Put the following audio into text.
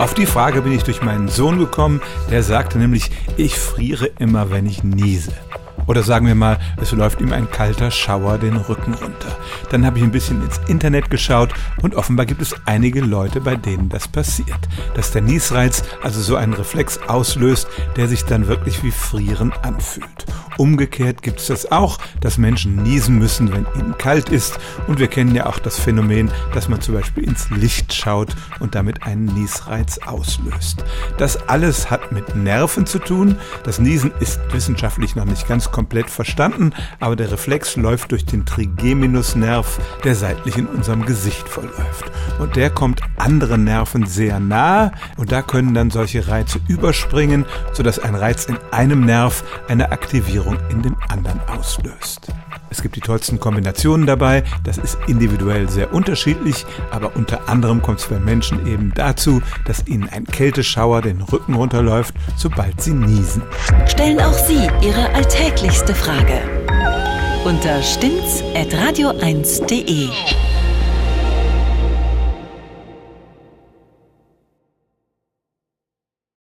Auf die Frage bin ich durch meinen Sohn gekommen, der sagte nämlich, ich friere immer, wenn ich niese. Oder sagen wir mal, es läuft ihm ein kalter Schauer den Rücken runter. Dann habe ich ein bisschen ins Internet geschaut und offenbar gibt es einige Leute, bei denen das passiert. Dass der Niesreiz also so einen Reflex auslöst, der sich dann wirklich wie Frieren anfühlt. Umgekehrt gibt es das auch, dass Menschen niesen müssen, wenn ihnen kalt ist. Und wir kennen ja auch das Phänomen, dass man zum Beispiel ins Licht schaut und damit einen Niesreiz auslöst. Das alles hat mit Nerven zu tun. Das Niesen ist wissenschaftlich noch nicht ganz komplett verstanden, aber der Reflex läuft durch den Trigeminusnerv, der seitlich in unserem Gesicht verläuft. Und der kommt anderen Nerven sehr nahe und da können dann solche Reize überspringen, sodass ein Reiz in einem Nerv eine Aktivierung in dem anderen auslöst. Es gibt die tollsten Kombinationen dabei, das ist individuell sehr unterschiedlich, aber unter anderem kommt es bei Menschen eben dazu, dass ihnen ein Kälteschauer den Rücken runterläuft, sobald sie niesen. Stellen auch Sie Ihre alltäglichste Frage unter stimmt's at radio1.de.